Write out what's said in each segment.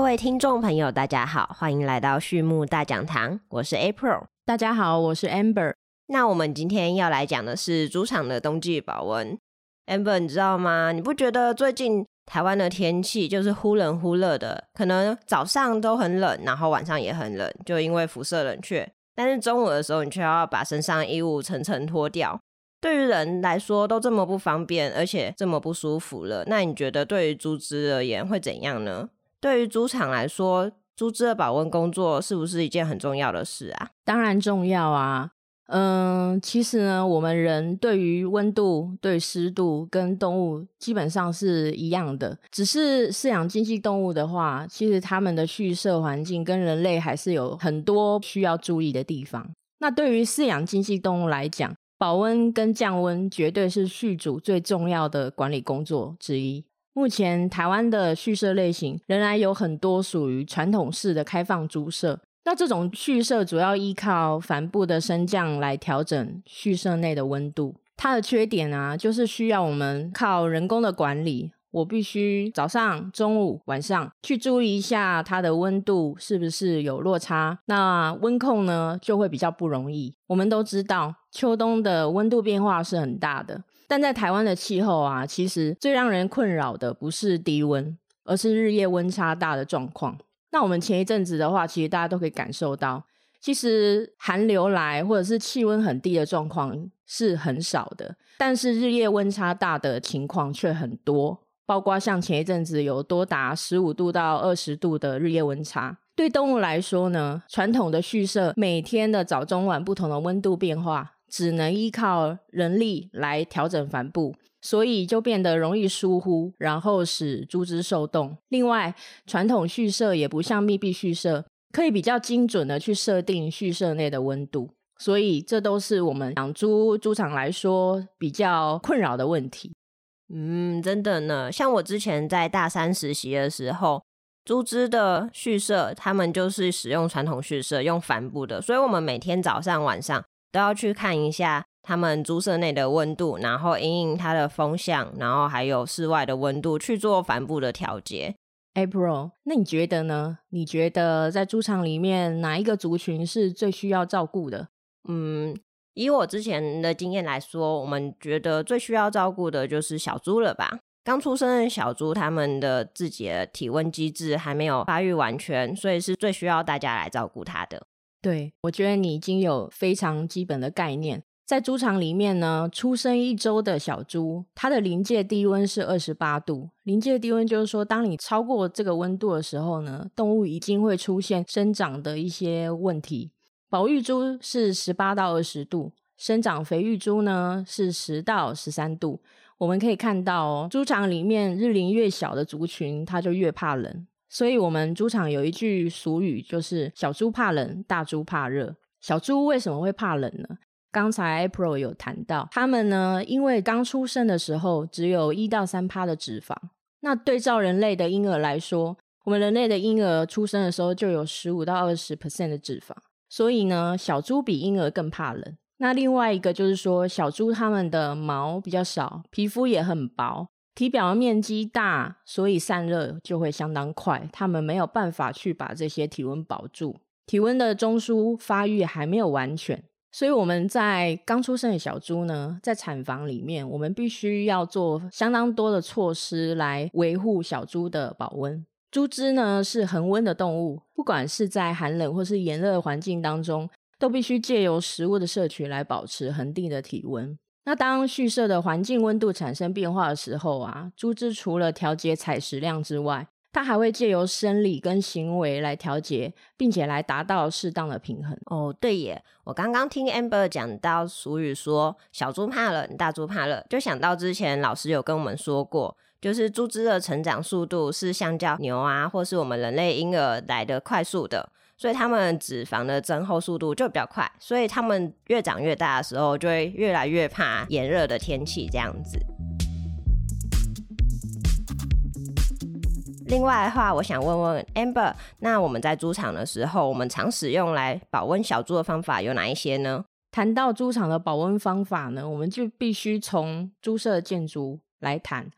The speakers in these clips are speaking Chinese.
各位听众朋友，大家好，欢迎来到畜牧大讲堂，我是 April。大家好，我是 Amber。那我们今天要来讲的是猪场的冬季保温。Amber，你知道吗？你不觉得最近台湾的天气就是忽冷忽热的？可能早上都很冷，然后晚上也很冷，就因为辐射冷却。但是中午的时候，你却要把身上衣物层层脱掉。对于人来说都这么不方便，而且这么不舒服了，那你觉得对于猪只而言会怎样呢？对于猪场来说，猪只的保温工作是不是一件很重要的事啊？当然重要啊。嗯，其实呢，我们人对于温度、对湿度跟动物基本上是一样的，只是饲养经济动物的话，其实它们的畜舍环境跟人类还是有很多需要注意的地方。那对于饲养经济动物来讲，保温跟降温绝对是畜主最重要的管理工作之一。目前台湾的畜舍类型仍然有很多属于传统式的开放猪舍，那这种畜舍主要依靠帆布的升降来调整畜舍内的温度。它的缺点啊，就是需要我们靠人工的管理。我必须早上、中午、晚上去注意一下它的温度是不是有落差，那温控呢就会比较不容易。我们都知道秋冬的温度变化是很大的，但在台湾的气候啊，其实最让人困扰的不是低温，而是日夜温差大的状况。那我们前一阵子的话，其实大家都可以感受到，其实寒流来或者是气温很低的状况是很少的，但是日夜温差大的情况却很多。包括像前一阵子有多达十五度到二十度的日夜温差，对动物来说呢，传统的畜舍每天的早中晚不同的温度变化，只能依靠人力来调整帆布，所以就变得容易疏忽，然后使猪只受冻。另外，传统蓄舍也不像密闭蓄舍，可以比较精准的去设定蓄舍内的温度，所以这都是我们养猪猪场来说比较困扰的问题。嗯，真的呢。像我之前在大三实习的时候，猪只的蓄舍，他们就是使用传统蓄舍，用帆布的，所以我们每天早上晚上都要去看一下他们猪舍内的温度，然后因应它的风向，然后还有室外的温度去做帆布的调节。April，那你觉得呢？你觉得在猪场里面哪一个族群是最需要照顾的？嗯。以我之前的经验来说，我们觉得最需要照顾的就是小猪了吧？刚出生的小猪，他们的自己的体温机制还没有发育完全，所以是最需要大家来照顾它的。对，我觉得你已经有非常基本的概念。在猪场里面呢，出生一周的小猪，它的临界低温是二十八度。临界低温就是说，当你超过这个温度的时候呢，动物已经会出现生长的一些问题。保育猪是十八到二十度，生长肥育猪呢是十到十三度。我们可以看到哦，猪场里面日龄越小的族群，它就越怕冷。所以，我们猪场有一句俗语，就是“小猪怕冷，大猪怕热”。小猪为什么会怕冷呢？刚才 April 有谈到，他们呢，因为刚出生的时候只有一到三趴的脂肪。那对照人类的婴儿来说，我们人类的婴儿出生的时候就有十五到二十 percent 的脂肪。所以呢，小猪比婴儿更怕冷。那另外一个就是说，小猪它们的毛比较少，皮肤也很薄，体表面积大，所以散热就会相当快。它们没有办法去把这些体温保住，体温的中枢发育还没有完全。所以我们在刚出生的小猪呢，在产房里面，我们必须要做相当多的措施来维护小猪的保温。猪只呢是恒温的动物，不管是在寒冷或是炎热环境当中，都必须借由食物的摄取来保持恒定的体温。那当畜舍的环境温度产生变化的时候啊，猪只除了调节采食量之外，它还会借由生理跟行为来调节，并且来达到适当的平衡。哦，对耶，我刚刚听 Amber 讲到俗语说“小猪怕冷，大猪怕热”，就想到之前老师有跟我们说过。就是猪只的成长速度是相较牛啊，或是我们人类婴儿来的快速的，所以它们脂肪的增厚速度就比较快，所以它们越长越大的时候，就会越来越怕炎热的天气这样子。另外的话，我想问问 Amber，那我们在猪场的时候，我们常使用来保温小猪的方法有哪一些呢？谈到猪场的保温方法呢，我们就必须从猪舍建筑来谈。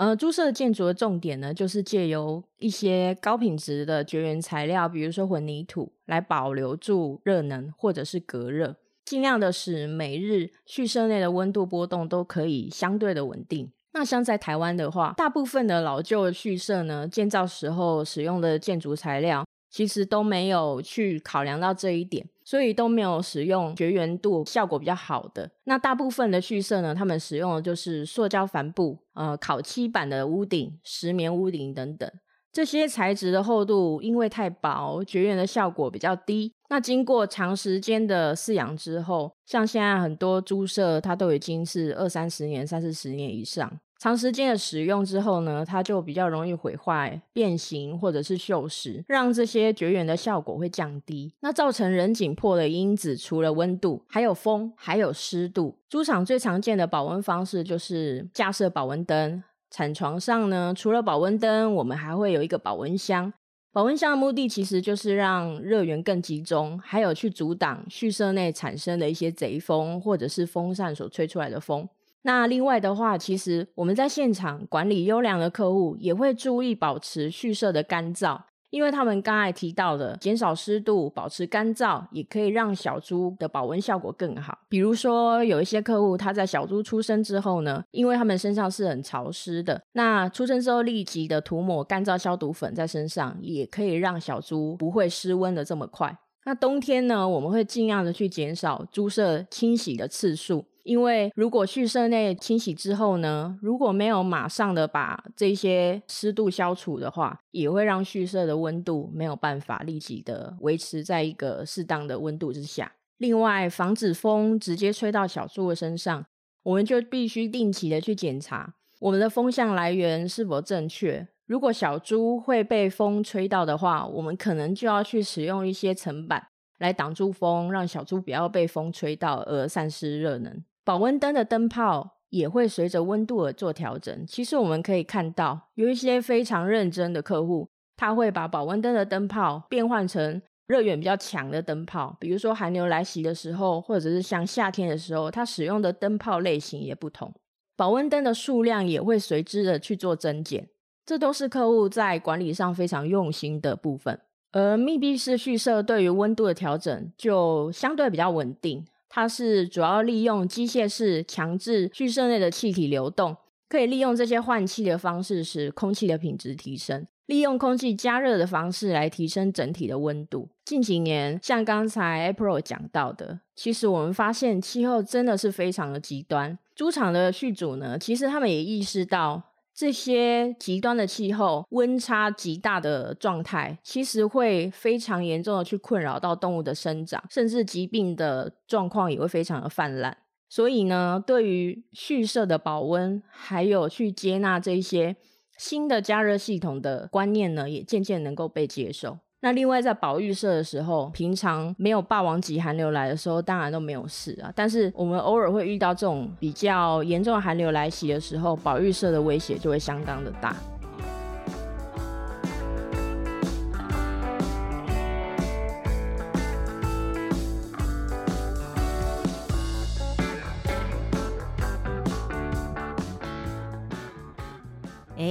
呃，猪舍建筑的重点呢，就是借由一些高品质的绝缘材料，比如说混凝土，来保留住热能或者是隔热，尽量的使每日畜舍内的温度波动都可以相对的稳定。那像在台湾的话，大部分的老旧畜舍呢，建造时候使用的建筑材料，其实都没有去考量到这一点。所以都没有使用绝缘度效果比较好的。那大部分的畜舍呢，他们使用的就是塑胶帆布、呃烤漆板的屋顶、石棉屋顶等等。这些材质的厚度因为太薄，绝缘的效果比较低。那经过长时间的饲养之后，像现在很多猪舍，它都已经是二三十年、三四十年以上。长时间的使用之后呢，它就比较容易毁坏、变形或者是锈蚀，让这些绝缘的效果会降低。那造成人紧迫的因子，除了温度，还有风，还有湿度。猪场最常见的保温方式就是架设保温灯。产床上呢，除了保温灯，我们还会有一个保温箱。保温箱的目的其实就是让热源更集中，还有去阻挡畜舍内产生的一些贼风，或者是风扇所吹出来的风。那另外的话，其实我们在现场管理优良的客户，也会注意保持畜舍的干燥，因为他们刚才提到的减少湿度、保持干燥，也可以让小猪的保温效果更好。比如说，有一些客户他在小猪出生之后呢，因为他们身上是很潮湿的，那出生之后立即的涂抹干燥消毒粉在身上，也可以让小猪不会失温的这么快。那冬天呢，我们会尽量的去减少猪舍清洗的次数。因为如果畜舍内清洗之后呢，如果没有马上的把这些湿度消除的话，也会让畜舍的温度没有办法立即的维持在一个适当的温度之下。另外，防止风直接吹到小猪的身上，我们就必须定期的去检查我们的风向来源是否正确。如果小猪会被风吹到的话，我们可能就要去使用一些层板来挡住风，让小猪不要被风吹到而散失热能。保温灯的灯泡也会随着温度而做调整。其实我们可以看到，有一些非常认真的客户，他会把保温灯的灯泡变换成热源比较强的灯泡。比如说寒流来袭的时候，或者是像夏天的时候，他使用的灯泡类型也不同，保温灯的数量也会随之的去做增减。这都是客户在管理上非常用心的部分。而密闭式蓄舍对于温度的调整就相对比较稳定。它是主要利用机械式强制畜舍内的气体流动，可以利用这些换气的方式使空气的品质提升，利用空气加热的方式来提升整体的温度。近几年，像刚才 April 讲到的，其实我们发现气候真的是非常的极端。猪场的畜主呢，其实他们也意识到。这些极端的气候、温差极大的状态，其实会非常严重的去困扰到动物的生长，甚至疾病的状况也会非常的泛滥。所以呢，对于蓄设的保温，还有去接纳这些新的加热系统的观念呢，也渐渐能够被接受。那另外在保育社的时候，平常没有霸王级寒流来的时候，当然都没有事啊。但是我们偶尔会遇到这种比较严重的寒流来袭的时候，保育社的威胁就会相当的大。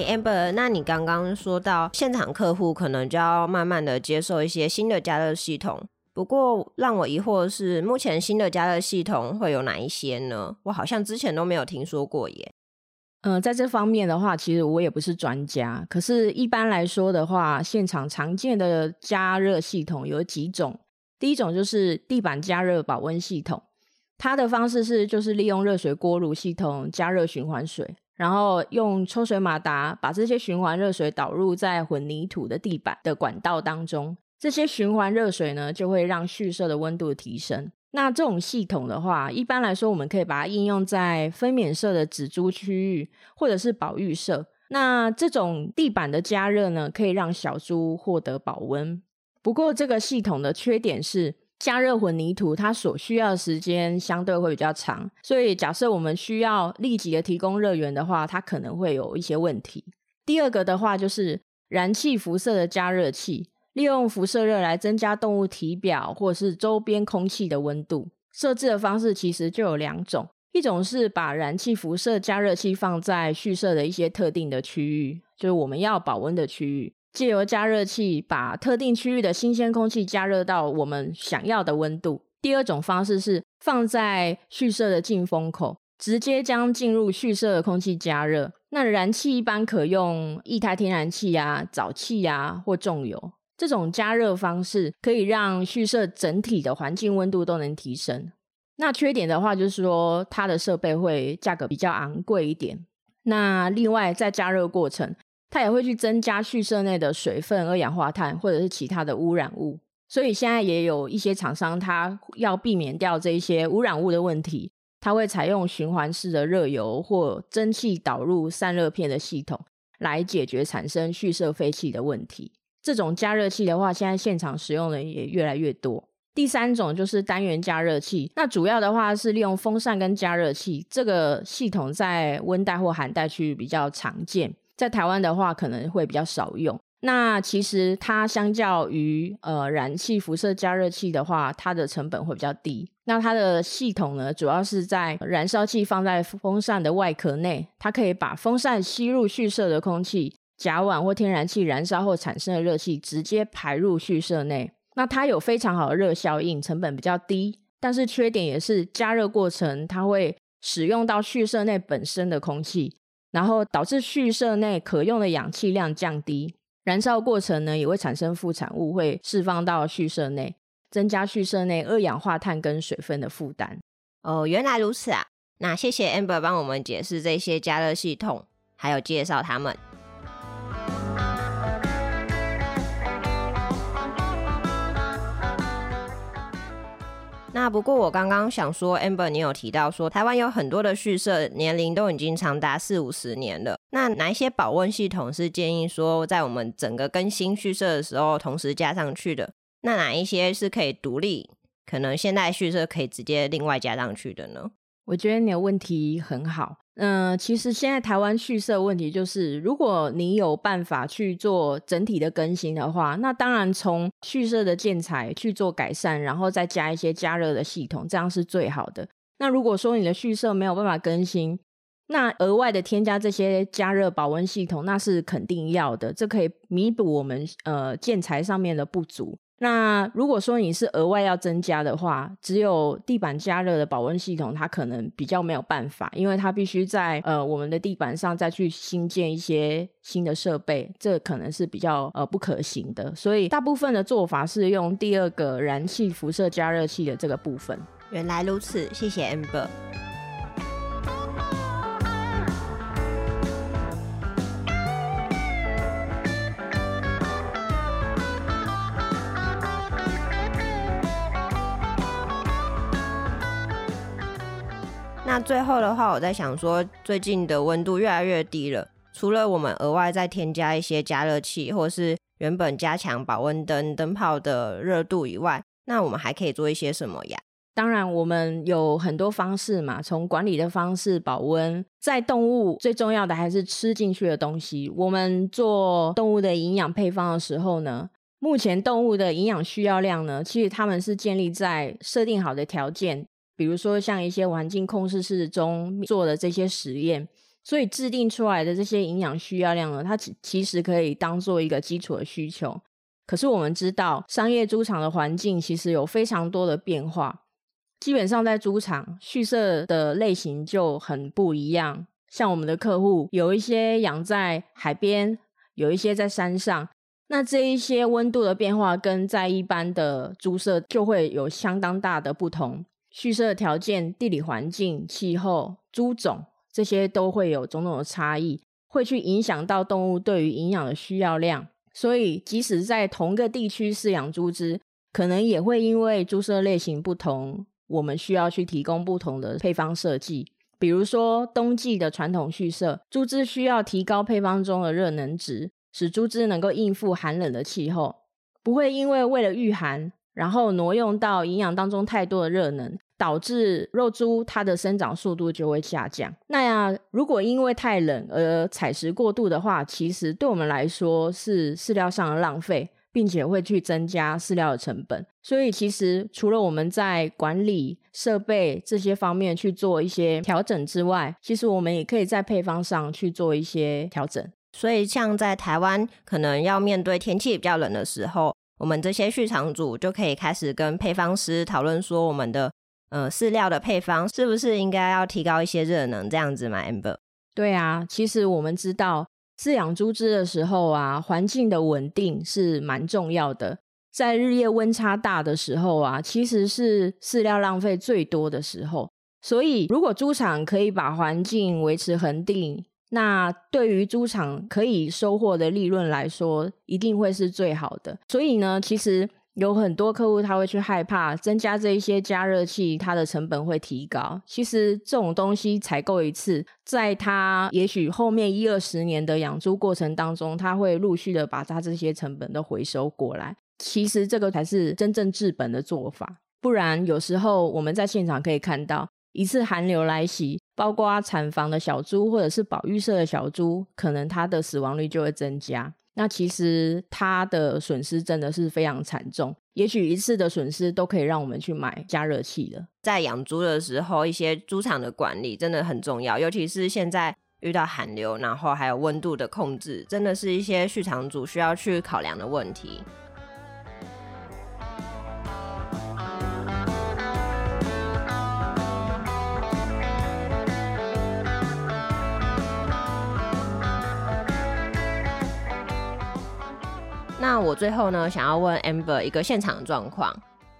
，amber，那你刚刚说到现场客户可能就要慢慢的接受一些新的加热系统。不过让我疑惑的是，目前新的加热系统会有哪一些呢？我好像之前都没有听说过耶。嗯，在这方面的话，其实我也不是专家。可是，一般来说的话，现场常见的加热系统有几种。第一种就是地板加热保温系统，它的方式是就是利用热水锅炉系统加热循环水。然后用抽水马达把这些循环热水导入在混凝土的地板的管道当中，这些循环热水呢就会让蓄舍的温度提升。那这种系统的话，一般来说我们可以把它应用在分娩舍的仔猪区域或者是保育舍。那这种地板的加热呢，可以让小猪获得保温。不过这个系统的缺点是。加热混凝土，它所需要的时间相对会比较长，所以假设我们需要立即的提供热源的话，它可能会有一些问题。第二个的话就是燃气辐射的加热器，利用辐射热来增加动物体表或是周边空气的温度。设置的方式其实就有两种，一种是把燃气辐射加热器放在蓄设的一些特定的区域，就是我们要保温的区域，借由加热器把特定区域的新鲜空气加热到我们想要的温度。第二种方式是放在蓄设的进风口，直接将进入蓄设的空气加热。那燃气一般可用液态天然气呀、沼气呀或重油。这种加热方式可以让蓄设整体的环境温度都能提升。那缺点的话，就是说它的设备会价格比较昂贵一点。那另外在加热过程，它也会去增加蓄设内的水分、二氧化碳或者是其他的污染物。所以现在也有一些厂商，它要避免掉这一些污染物的问题，它会采用循环式的热油或蒸汽导入散热片的系统，来解决产生蓄设废气的问题。这种加热器的话，现在现场使用的也越来越多。第三种就是单元加热器，那主要的话是利用风扇跟加热器这个系统，在温带或寒带区域比较常见，在台湾的话可能会比较少用。那其实它相较于呃燃气辐射加热器的话，它的成本会比较低。那它的系统呢，主要是在燃烧器放在风扇的外壳内，它可以把风扇吸入蓄射的空气。甲烷或天然气燃烧后产生的热气直接排入蓄射内，那它有非常好的热效应，成本比较低。但是缺点也是加热过程它会使用到蓄射内本身的空气，然后导致蓄设内可用的氧气量降低。燃烧过程呢也会产生副产物，会释放到蓄设内，增加蓄设内二氧化碳跟水分的负担。哦，原来如此啊！那谢谢 Amber 帮我们解释这些加热系统，还有介绍他们。那不过我刚刚想说，amber，你有提到说台湾有很多的蓄设年龄都已经长达四五十年了。那哪一些保温系统是建议说在我们整个更新蓄设的时候同时加上去的？那哪一些是可以独立，可能现代蓄设可以直接另外加上去的呢？我觉得你的问题很好。嗯，其实现在台湾蓄设问题就是，如果你有办法去做整体的更新的话，那当然从蓄设的建材去做改善，然后再加一些加热的系统，这样是最好的。那如果说你的蓄设没有办法更新，那额外的添加这些加热保温系统，那是肯定要的，这可以弥补我们呃建材上面的不足。那如果说你是额外要增加的话，只有地板加热的保温系统，它可能比较没有办法，因为它必须在呃我们的地板上再去新建一些新的设备，这可能是比较呃不可行的。所以大部分的做法是用第二个燃气辐射加热器的这个部分。原来如此，谢谢 Amber。最后的话，我在想说，最近的温度越来越低了，除了我们额外再添加一些加热器，或是原本加强保温灯灯泡的热度以外，那我们还可以做一些什么呀？当然，我们有很多方式嘛，从管理的方式保温，在动物最重要的还是吃进去的东西。我们做动物的营养配方的时候呢，目前动物的营养需要量呢，其实他们是建立在设定好的条件。比如说，像一些环境控制室中做的这些实验，所以制定出来的这些营养需要量呢，它其其实可以当做一个基础的需求。可是我们知道，商业猪场的环境其实有非常多的变化，基本上在猪场畜舍的类型就很不一样。像我们的客户有一些养在海边，有一些在山上，那这一些温度的变化跟在一般的猪舍就会有相当大的不同。畜舍条件、地理环境、气候、猪种，这些都会有种种的差异，会去影响到动物对于营养的需要量。所以，即使在同个地区饲养猪只，可能也会因为猪舍类型不同，我们需要去提供不同的配方设计。比如说，冬季的传统蓄舍，猪只需要提高配方中的热能值，使猪只能够应付寒冷的气候，不会因为为了御寒。然后挪用到营养当中太多的热能，导致肉猪它的生长速度就会下降。那呀，如果因为太冷而采食过度的话，其实对我们来说是饲料上的浪费，并且会去增加饲料的成本。所以，其实除了我们在管理设备这些方面去做一些调整之外，其实我们也可以在配方上去做一些调整。所以，像在台湾，可能要面对天气比较冷的时候，我们这些畜场主就可以开始跟配方师讨论说，我们的呃饲料的配方是不是应该要提高一些热能，这样子嘛？amber。对啊，其实我们知道饲养猪只的时候啊，环境的稳定是蛮重要的。在日夜温差大的时候啊，其实是饲料浪费最多的时候。所以，如果猪场可以把环境维持恒定，那对于猪场可以收获的利润来说，一定会是最好的。所以呢，其实有很多客户他会去害怕增加这一些加热器，它的成本会提高。其实这种东西采购一次，在他也许后面一二十年的养猪过程当中，他会陆续的把他这些成本都回收过来。其实这个才是真正治本的做法。不然有时候我们在现场可以看到。一次寒流来袭，包括产房的小猪或者是保育社的小猪，可能它的死亡率就会增加。那其实它的损失真的是非常惨重，也许一次的损失都可以让我们去买加热器了。在养猪的时候，一些猪场的管理真的很重要，尤其是现在遇到寒流，然后还有温度的控制，真的是一些畜场主需要去考量的问题。那我最后呢，想要问 Amber 一个现场状况，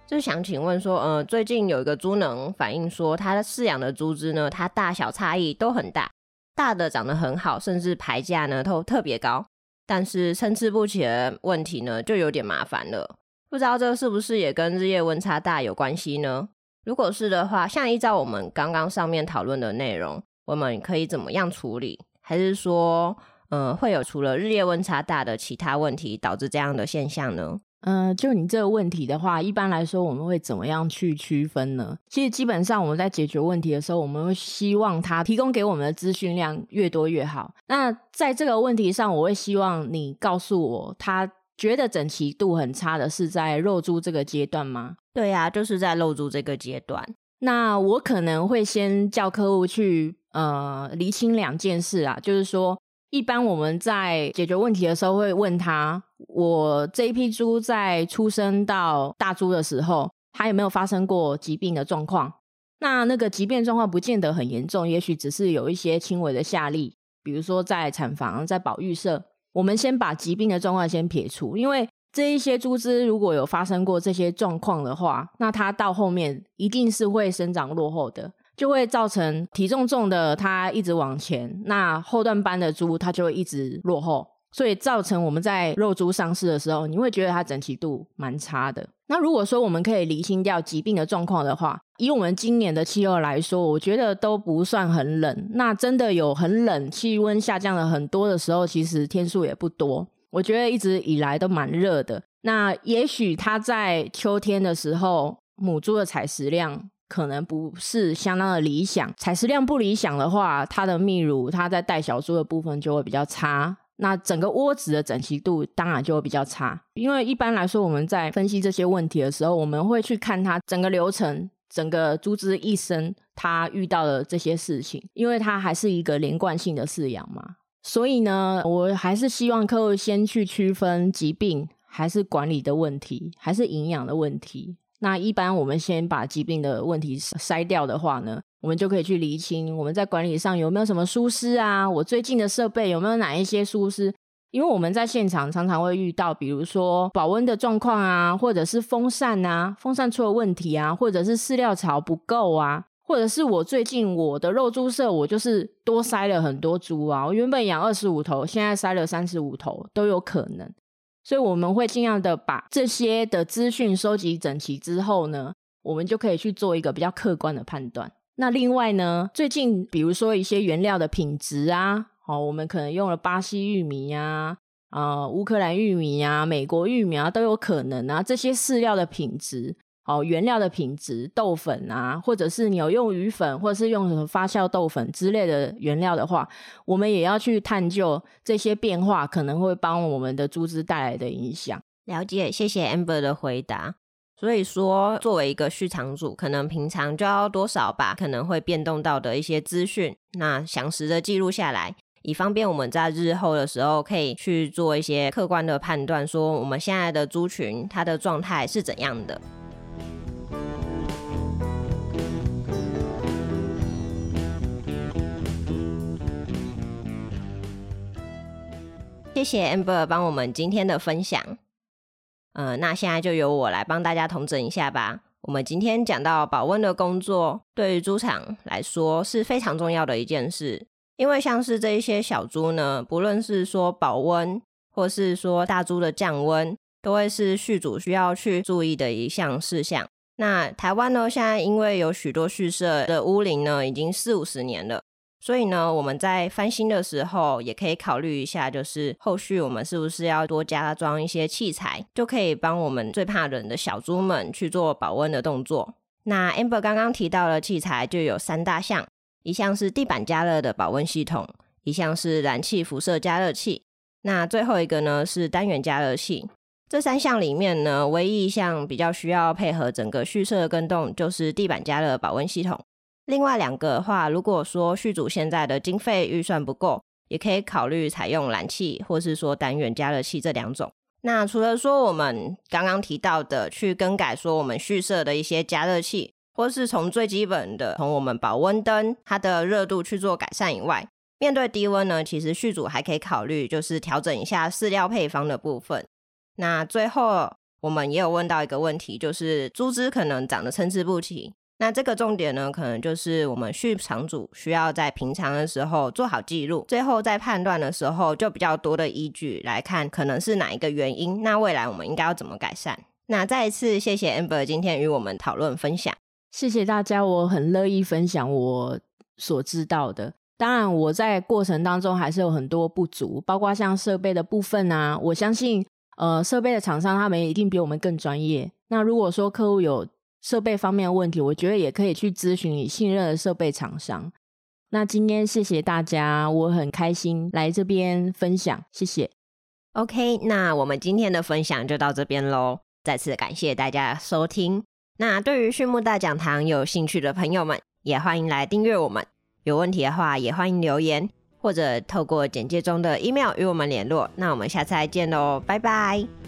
就是想请问说，呃，最近有一个猪农反映说，他饲养的猪只呢，它大小差异都很大，大的长得很好，甚至排价呢都特别高，但是参差不齐的问题呢，就有点麻烦了。不知道这是不是也跟日夜温差大有关系呢？如果是的话，像依照我们刚刚上面讨论的内容，我们可以怎么样处理？还是说？嗯，会有除了日夜温差大的其他问题导致这样的现象呢？嗯，就你这个问题的话，一般来说我们会怎么样去区分呢？其实基本上我们在解决问题的时候，我们会希望他提供给我们的资讯量越多越好。那在这个问题上，我会希望你告诉我，他觉得整齐度很差的是在肉猪这个阶段吗？对呀，就是在肉猪这个阶段。那我可能会先叫客户去呃厘清两件事啊，就是说。一般我们在解决问题的时候，会问他：我这一批猪在出生到大猪的时候，它有没有发生过疾病的状况？那那个疾病状况不见得很严重，也许只是有一些轻微的下痢，比如说在产房、在保育社。我们先把疾病的状况先撇除，因为这一些猪只如果有发生过这些状况的话，那它到后面一定是会生长落后的。就会造成体重重的它一直往前，那后段班的猪它就会一直落后，所以造成我们在肉猪上市的时候，你会觉得它整齐度蛮差的。那如果说我们可以厘清掉疾病的状况的话，以我们今年的气候来说，我觉得都不算很冷。那真的有很冷，气温下降了很多的时候，其实天数也不多。我觉得一直以来都蛮热的。那也许它在秋天的时候，母猪的采食量。可能不是相当的理想，采食量不理想的话，它的泌乳，它在带小猪的部分就会比较差，那整个窝子的整齐度当然就会比较差。因为一般来说，我们在分析这些问题的时候，我们会去看它整个流程，整个猪只一生它遇到的这些事情，因为它还是一个连贯性的饲养嘛。所以呢，我还是希望客户先去区分疾病，还是管理的问题，还是营养的问题。那一般我们先把疾病的问题筛掉的话呢，我们就可以去厘清我们在管理上有没有什么疏失啊？我最近的设备有没有哪一些疏失？因为我们在现场常常会遇到，比如说保温的状况啊，或者是风扇啊，风扇出了问题啊，或者是饲料槽不够啊，或者是我最近我的肉猪舍我就是多塞了很多猪啊，我原本养二十五头，现在塞了三十五头都有可能。所以我们会尽量的把这些的资讯收集整齐之后呢，我们就可以去做一个比较客观的判断。那另外呢，最近比如说一些原料的品质啊，哦，我们可能用了巴西玉米呀、啊乌克兰玉米呀、美国玉米啊，都有可能啊，这些饲料的品质。哦，原料的品质，豆粉啊，或者是你有用鱼粉，或者是用什么发酵豆粉之类的原料的话，我们也要去探究这些变化可能会帮我们的猪只带来的影响。了解，谢谢 Amber 的回答。所以说，作为一个续场主，可能平常就要多少把可能会变动到的一些资讯，那详实的记录下来，以方便我们在日后的时候可以去做一些客观的判断，说我们现在的猪群它的状态是怎样的。谢谢 Amber 帮我们今天的分享。嗯，那现在就由我来帮大家统整一下吧。我们今天讲到保温的工作，对于猪场来说是非常重要的一件事。因为像是这一些小猪呢，不论是说保温，或是说大猪的降温，都会是畜主需要去注意的一项事项。那台湾呢，现在因为有许多畜舍的屋龄呢，已经四五十年了。所以呢，我们在翻新的时候，也可以考虑一下，就是后续我们是不是要多加装一些器材，就可以帮我们最怕冷的小猪们去做保温的动作。那 Amber 刚刚提到的器材就有三大项，一项是地板加热的保温系统，一项是燃气辐射加热器，那最后一个呢是单元加热器。这三项里面呢，唯一一项比较需要配合整个蓄设的跟动，就是地板加热保温系统。另外两个的话，如果说续主现在的经费预算不够，也可以考虑采用燃气或是说单元加热器这两种。那除了说我们刚刚提到的去更改说我们蓄设的一些加热器，或是从最基本的从我们保温灯它的热度去做改善以外，面对低温呢，其实续主还可以考虑就是调整一下饲料配方的部分。那最后我们也有问到一个问题，就是猪只可能长得参差不齐。那这个重点呢，可能就是我们畜场主需要在平常的时候做好记录，最后在判断的时候就比较多的依据来看，可能是哪一个原因。那未来我们应该要怎么改善？那再一次谢谢 Amber 今天与我们讨论分享，谢谢大家，我很乐意分享我所知道的。当然，我在过程当中还是有很多不足，包括像设备的部分啊。我相信，呃，设备的厂商他们一定比我们更专业。那如果说客户有设备方面的问题，我觉得也可以去咨询你信任的设备厂商。那今天谢谢大家，我很开心来这边分享，谢谢。OK，那我们今天的分享就到这边喽。再次感谢大家收听。那对于畜牧大讲堂有兴趣的朋友们，也欢迎来订阅我们。有问题的话，也欢迎留言或者透过简介中的 email 与我们联络。那我们下次再见喽，拜拜。